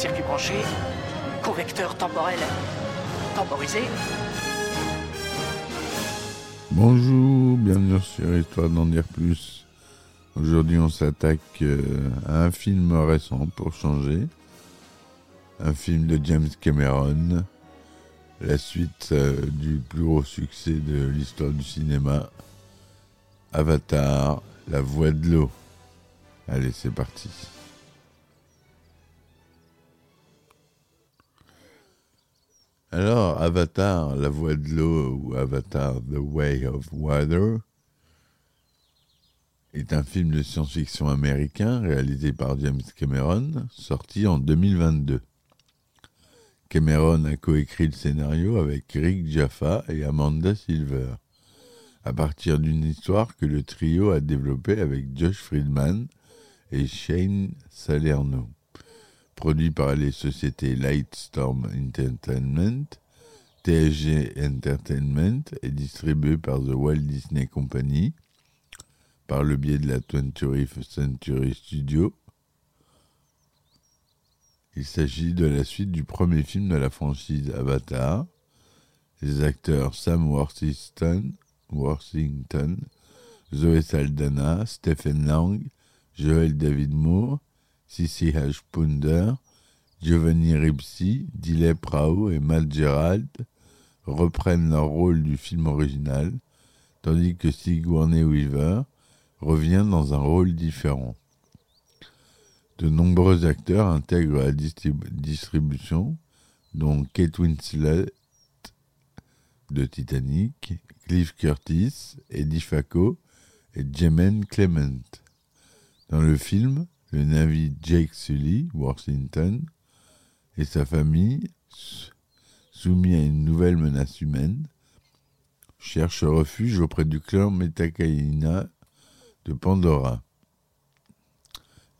Circuit branché, correcteur temporel temporisé. Bonjour, bienvenue sur Histoire d'en dire plus. Aujourd'hui, on s'attaque euh, à un film récent pour changer. Un film de James Cameron. La suite euh, du plus gros succès de l'histoire du cinéma. Avatar, la voix de l'eau. Allez, c'est parti. Alors, Avatar, la voix de l'eau, ou Avatar, The Way of Water, est un film de science-fiction américain réalisé par James Cameron, sorti en 2022. Cameron a coécrit le scénario avec Rick Jaffa et Amanda Silver, à partir d'une histoire que le trio a développée avec Josh Friedman et Shane Salerno produit par les sociétés Lightstorm Entertainment, TSG Entertainment et distribué par The Walt Disney Company par le biais de la 20th Century Studio. Il s'agit de la suite du premier film de la franchise Avatar. Les acteurs Sam Worthington, Worthington Zoé Saldana, Stephen Lang, Joel David Moore, Sissi H. Punder, Giovanni Ripsi, Dilep Rao et Matt Gerald reprennent leur rôle du film original, tandis que Sigourney Weaver revient dans un rôle différent. De nombreux acteurs intègrent la distribution, dont Kate Winslet de Titanic, Cliff Curtis, Eddie Facco et Jemaine Clement. Dans le film, le navire Jake Sully, Washington, et sa famille, soumis à une nouvelle menace humaine, cherchent refuge auprès du clan Metakaina de Pandora.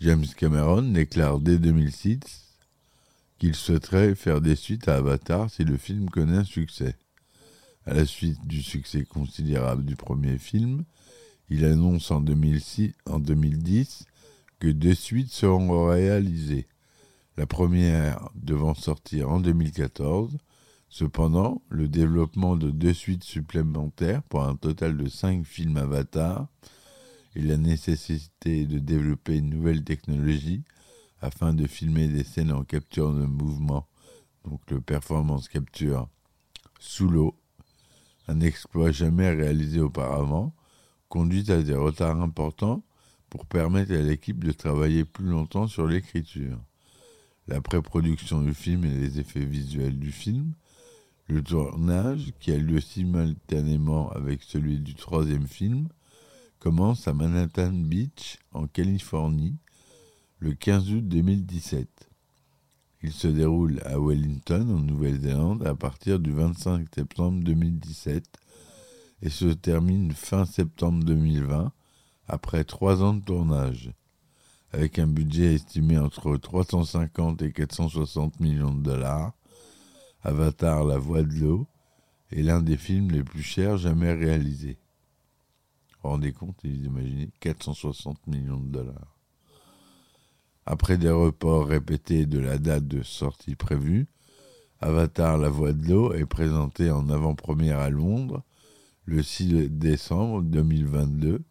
James Cameron déclare dès 2006 qu'il souhaiterait faire des suites à Avatar si le film connaît un succès. À la suite du succès considérable du premier film, il annonce en, 2006, en 2010 que deux suites seront réalisées. La première devant sortir en 2014. Cependant, le développement de deux suites supplémentaires pour un total de cinq films Avatar et la nécessité de développer une nouvelle technologie afin de filmer des scènes en capture de mouvement, donc le performance capture sous l'eau, un exploit jamais réalisé auparavant, conduit à des retards importants pour permettre à l'équipe de travailler plus longtemps sur l'écriture. La pré-production du film et les effets visuels du film, le tournage, qui a lieu simultanément avec celui du troisième film, commence à Manhattan Beach, en Californie, le 15 août 2017. Il se déroule à Wellington, en Nouvelle-Zélande, à partir du 25 septembre 2017 et se termine fin septembre 2020 après trois ans de tournage. Avec un budget estimé entre 350 et 460 millions de dollars, Avatar La Voix de l'eau est l'un des films les plus chers jamais réalisés. Vous rendez compte, vous imaginez 460 millions de dollars. Après des reports répétés de la date de sortie prévue, Avatar La Voix de l'eau est présenté en avant-première à Londres le 6 décembre 2022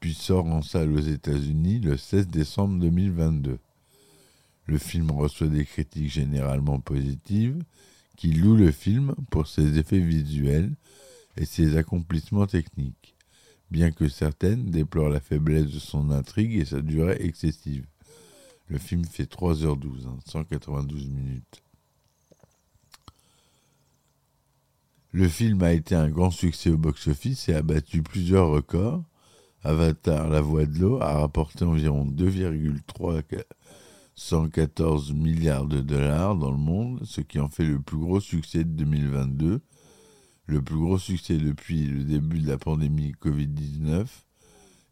puis sort en salle aux États-Unis le 16 décembre 2022. Le film reçoit des critiques généralement positives qui louent le film pour ses effets visuels et ses accomplissements techniques, bien que certaines déplorent la faiblesse de son intrigue et sa durée excessive. Le film fait 3h12, 192 hein, minutes. Le film a été un grand succès au box-office et a battu plusieurs records. Avatar, la voix de l'eau, a rapporté environ 2,314 milliards de dollars dans le monde, ce qui en fait le plus gros succès de 2022, le plus gros succès depuis le début de la pandémie Covid-19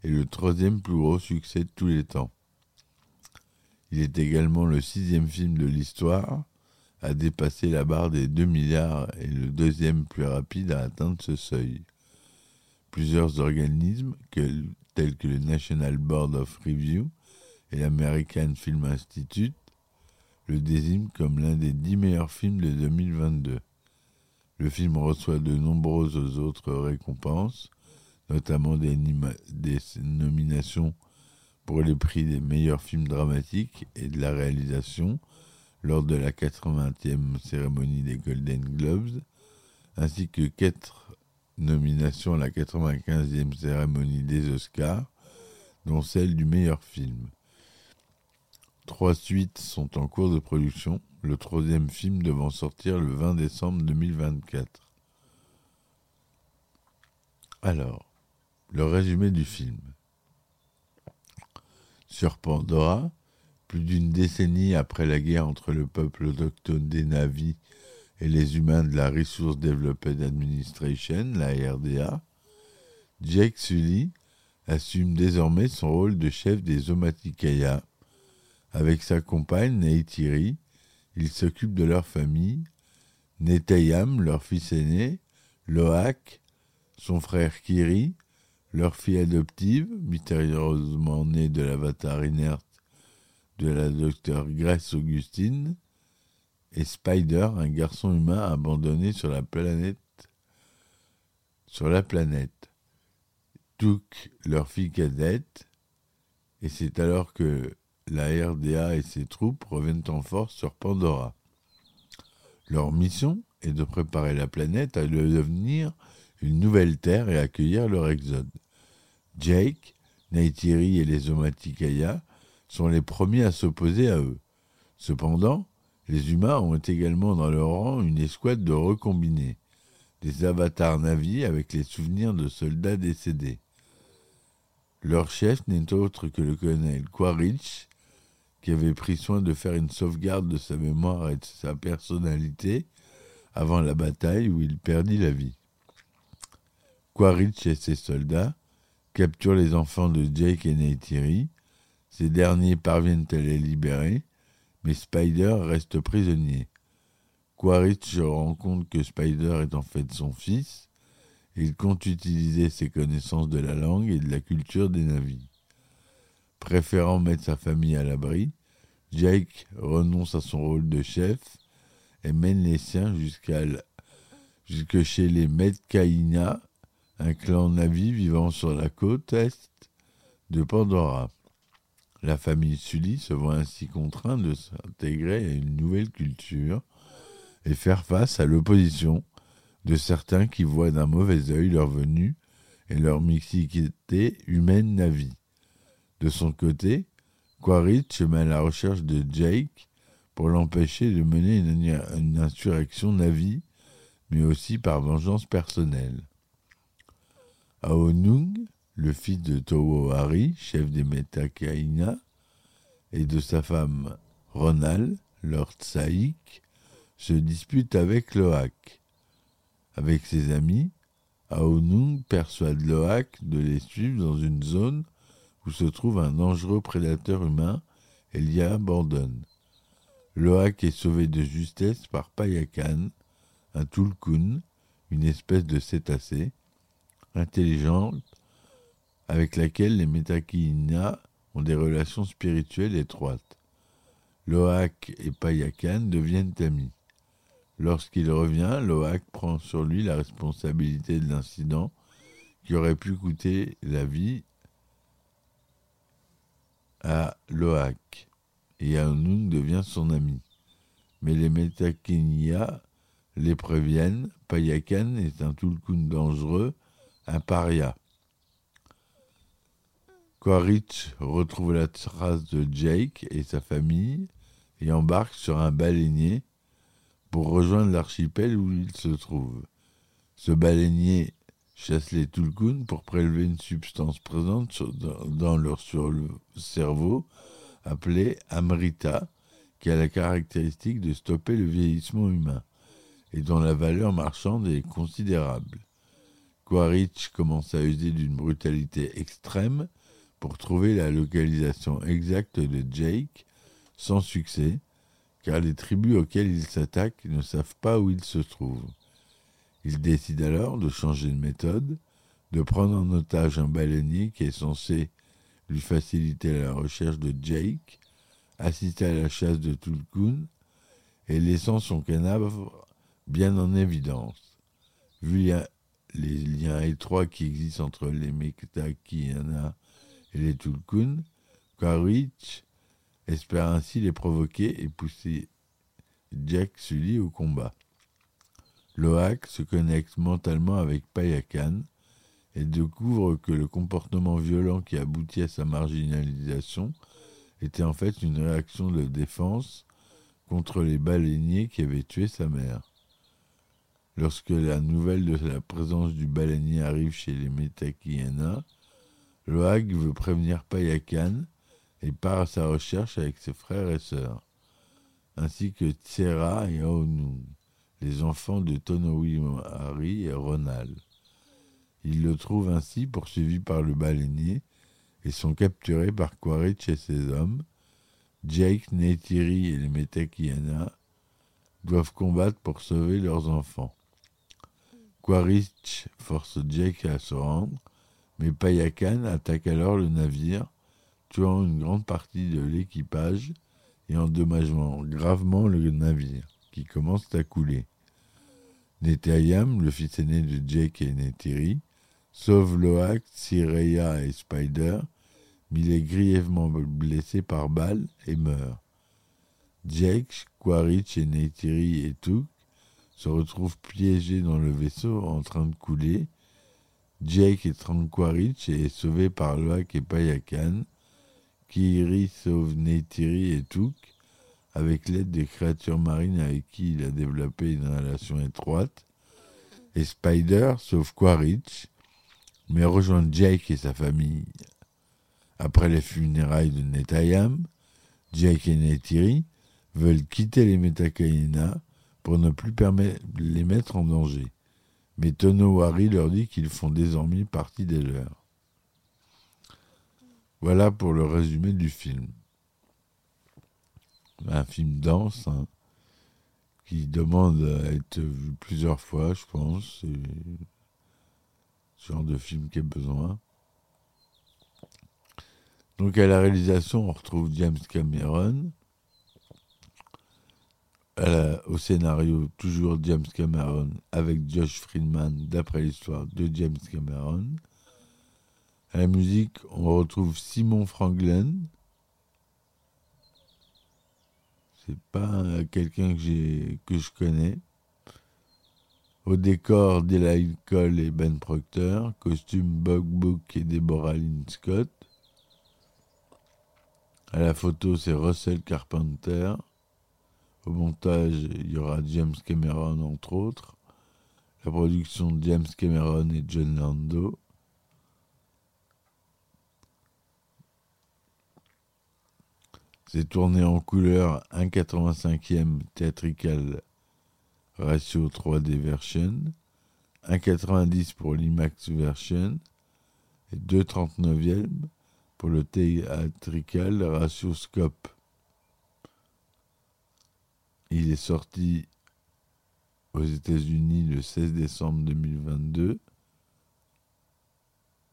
et le troisième plus gros succès de tous les temps. Il est également le sixième film de l'histoire à dépasser la barre des 2 milliards et le deuxième plus rapide à atteindre ce seuil. Plusieurs organismes, tels que le National Board of Review et l'American Film Institute, le désignent comme l'un des dix meilleurs films de 2022. Le film reçoit de nombreuses autres récompenses, notamment des, des nominations pour les prix des meilleurs films dramatiques et de la réalisation, lors de la 80e cérémonie des Golden Globes, ainsi que quatre nominations à la 95e cérémonie des Oscars, dont celle du meilleur film. Trois suites sont en cours de production, le troisième film devant sortir le 20 décembre 2024. Alors, le résumé du film. Sur Pandora, plus d'une décennie après la guerre entre le peuple autochtone des Navis et les humains de la Resource Development Administration, la RDA, Jake Sully assume désormais son rôle de chef des Omatikaya. Avec sa compagne Neytiri, il s'occupe de leur famille, Netayam, leur fils aîné, Loak, son frère Kiri, leur fille adoptive, mystérieusement née de l'avatar inerte de la docteure Grace Augustine et Spider, un garçon humain abandonné sur la planète. Sur la planète. Took, leur fille cadette, et c'est alors que la RDA et ses troupes reviennent en force sur Pandora. Leur mission est de préparer la planète à devenir une nouvelle Terre et accueillir leur exode. Jake, Neytiri et les Omatikaya sont les premiers à s'opposer à eux. Cependant, les humains ont également dans leur rang une escouade de recombinés, des avatars navis avec les souvenirs de soldats décédés. Leur chef n'est autre que le colonel Quaritch, qui avait pris soin de faire une sauvegarde de sa mémoire et de sa personnalité avant la bataille où il perdit la vie. Quaritch et ses soldats capturent les enfants de Jake et Neytiri ces derniers parviennent à les libérer, mais Spider reste prisonnier. Quaritch se rend compte que Spider est en fait son fils, il compte utiliser ses connaissances de la langue et de la culture des navires. Préférant mettre sa famille à l'abri, Jake renonce à son rôle de chef et mène les siens jusqu'à jusque chez les Medcaïna, un clan navi vivant sur la côte est de Pandora. La famille Sully se voit ainsi contrainte de s'intégrer à une nouvelle culture et faire face à l'opposition de certains qui voient d'un mauvais œil leur venue et leur mixité humaine navi. De son côté, Quaritch met à la recherche de Jake pour l'empêcher de mener une, insurrection navi, mais aussi par vengeance personnelle. Aonung, le fils de Towo chef des Metakaina, et de sa femme Ronal, Lord Saïk, se dispute avec Loak. Avec ses amis, Aonung persuade Loak de les suivre dans une zone où se trouve un dangereux prédateur humain et l'y abandonne. Loak est sauvé de justesse par Payakan, un Tulkun, une espèce de cétacé, intelligente, avec laquelle les Metakina ont des relations spirituelles étroites. Loak et Payakan deviennent amis. Lorsqu'il revient, Loak prend sur lui la responsabilité de l'incident qui aurait pu coûter la vie à Loak, et Anung devient son ami. Mais les Metakinia les préviennent, Payakan est un Tulkun dangereux, un paria. Quaritch retrouve la trace de Jake et sa famille et embarque sur un baleinier pour rejoindre l'archipel où il se trouve. Ce baleinier chasse les Tulkuns pour prélever une substance présente dans, leur cerveau appelée Amrita, qui a la caractéristique de stopper le vieillissement humain et dont la valeur marchande est considérable. Quaritch commence à user d'une brutalité extrême pour trouver la localisation exacte de Jake, sans succès, car les tribus auxquelles il s'attaque ne savent pas où il se trouve. Il décide alors de changer de méthode, de prendre en otage un baleinier qui est censé lui faciliter la recherche de Jake, assister à la chasse de Tulkun et laissant son cadavre bien en évidence. Vu les liens étroits qui existent entre les Mektakiana et les Tulkun, Quaritch espère ainsi les provoquer et pousser Jack Sully au combat. Loak se connecte mentalement avec Payakan et découvre que le comportement violent qui aboutit à sa marginalisation était en fait une réaction de défense contre les baleiniers qui avaient tué sa mère. Lorsque la nouvelle de la présence du baleinier arrive chez les Metakiana, Loag veut prévenir Payakan et part à sa recherche avec ses frères et sœurs, ainsi que Tsera et Aonung, les enfants de Tonowi Hari et Ronal. Ils le trouvent ainsi poursuivi par le baleinier et sont capturés par Quaritch et ses hommes. Jake, Neytiri et les Metakiana doivent combattre pour sauver leurs enfants. Quaritch force Jake à se rendre, mais Payakan attaque alors le navire, tuant une grande partie de l'équipage et endommageant gravement le navire, qui commence à couler. Netayam, le fils aîné de Jake et Neytiri, sauve Loak, Sireya et Spider, mais il est grièvement blessé par balle et meurt. Jake, Quaritch et Neytiri et Took se retrouvent piégés dans le vaisseau en train de couler. Jake et est sauvé par Loak et Payakan. Kiri sauve Neytiri et Took avec l'aide des créatures marines avec qui il a développé une relation étroite. Et Spider sauve Quaritch, mais rejoint Jake et sa famille. Après les funérailles de Netayam, Jake et Neytiri veulent quitter les Metakaina pour ne plus les mettre en danger. Mais Tonowari leur dit qu'ils font désormais partie des leurs. Voilà pour le résumé du film. Un film dense, hein, qui demande à être vu plusieurs fois, je pense. C'est ce genre de film qui a besoin. Donc à la réalisation, on retrouve James Cameron. La- au scénario, toujours James Cameron avec Josh Friedman, d'après l'histoire de James Cameron. À la musique, on retrouve Simon Franklin. C'est pas euh, quelqu'un que, je connais. Au décor, Delight Cole et Ben Proctor. Costume, Bug Book et Deborah Lynn Scott. À la photo, c'est Russell Carpenter. Au montage, il y aura James Cameron, entre autres. La production de James Cameron et John Lando. C'est tourné en couleur 1,85e théâtrical ratio 3D version, 1,90 pour l'IMAX version et 2,39e pour le théâtrical ratio scope. Il est sorti aux États-Unis le 16 décembre 2022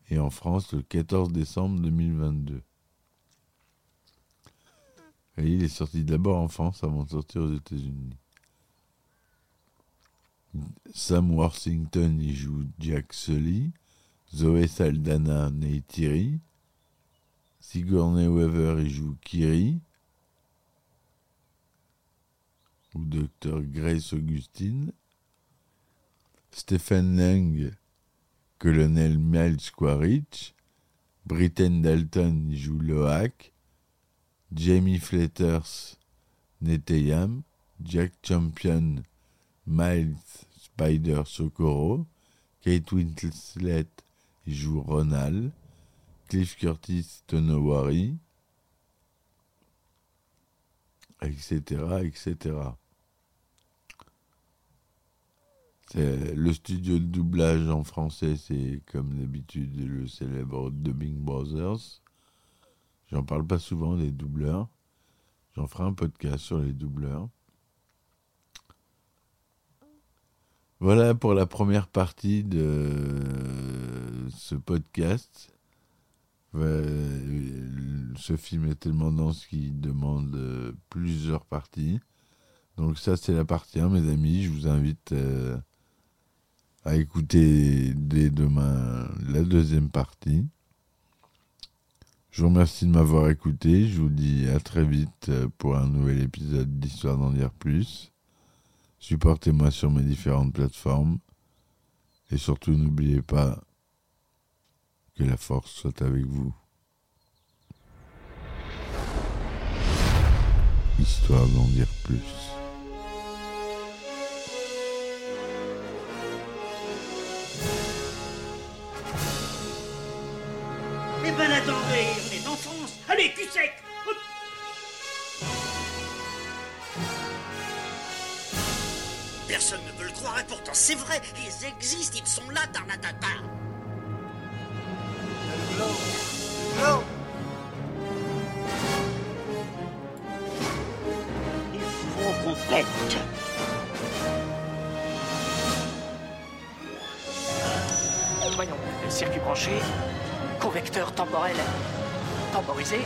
et en France le 14 décembre 2022. Et il est sorti d'abord en France avant de sortir aux États-Unis. Sam Worthington y joue Jack Sully, Zoé Saldana Neytiri, Sigourney Weaver y joue Kiri, ou Dr Grace Augustine, Stephen Lang, colonel Miles Quaritch, Britton Dalton joue Loak, Jamie Flatters Neteyam, Jack Champion Miles Spider Socorro Kate Winslet joue Ronald, Cliff Curtis Tonowari, etc., etc. Le studio de doublage en français, c'est comme d'habitude le célèbre Dubbing Brothers. J'en parle pas souvent des doubleurs. J'en ferai un podcast sur les doubleurs. Voilà pour la première partie de ce podcast. Ce film est tellement dense qu'il demande plusieurs parties. Donc ça c'est la partie 1 mes amis. Je vous invite euh, à écouter dès demain la deuxième partie. Je vous remercie de m'avoir écouté. Je vous dis à très vite pour un nouvel épisode d'Histoire d'en dire plus. Supportez-moi sur mes différentes plateformes. Et surtout, n'oubliez pas que la force soit avec vous. Histoire d'en dire plus. Personne ne veut le croire et pourtant c'est vrai, ils existent, ils sont là, Tarnatata. Il faut qu'on pète. Voyons, circuit branché, convecteur temporel temporisé,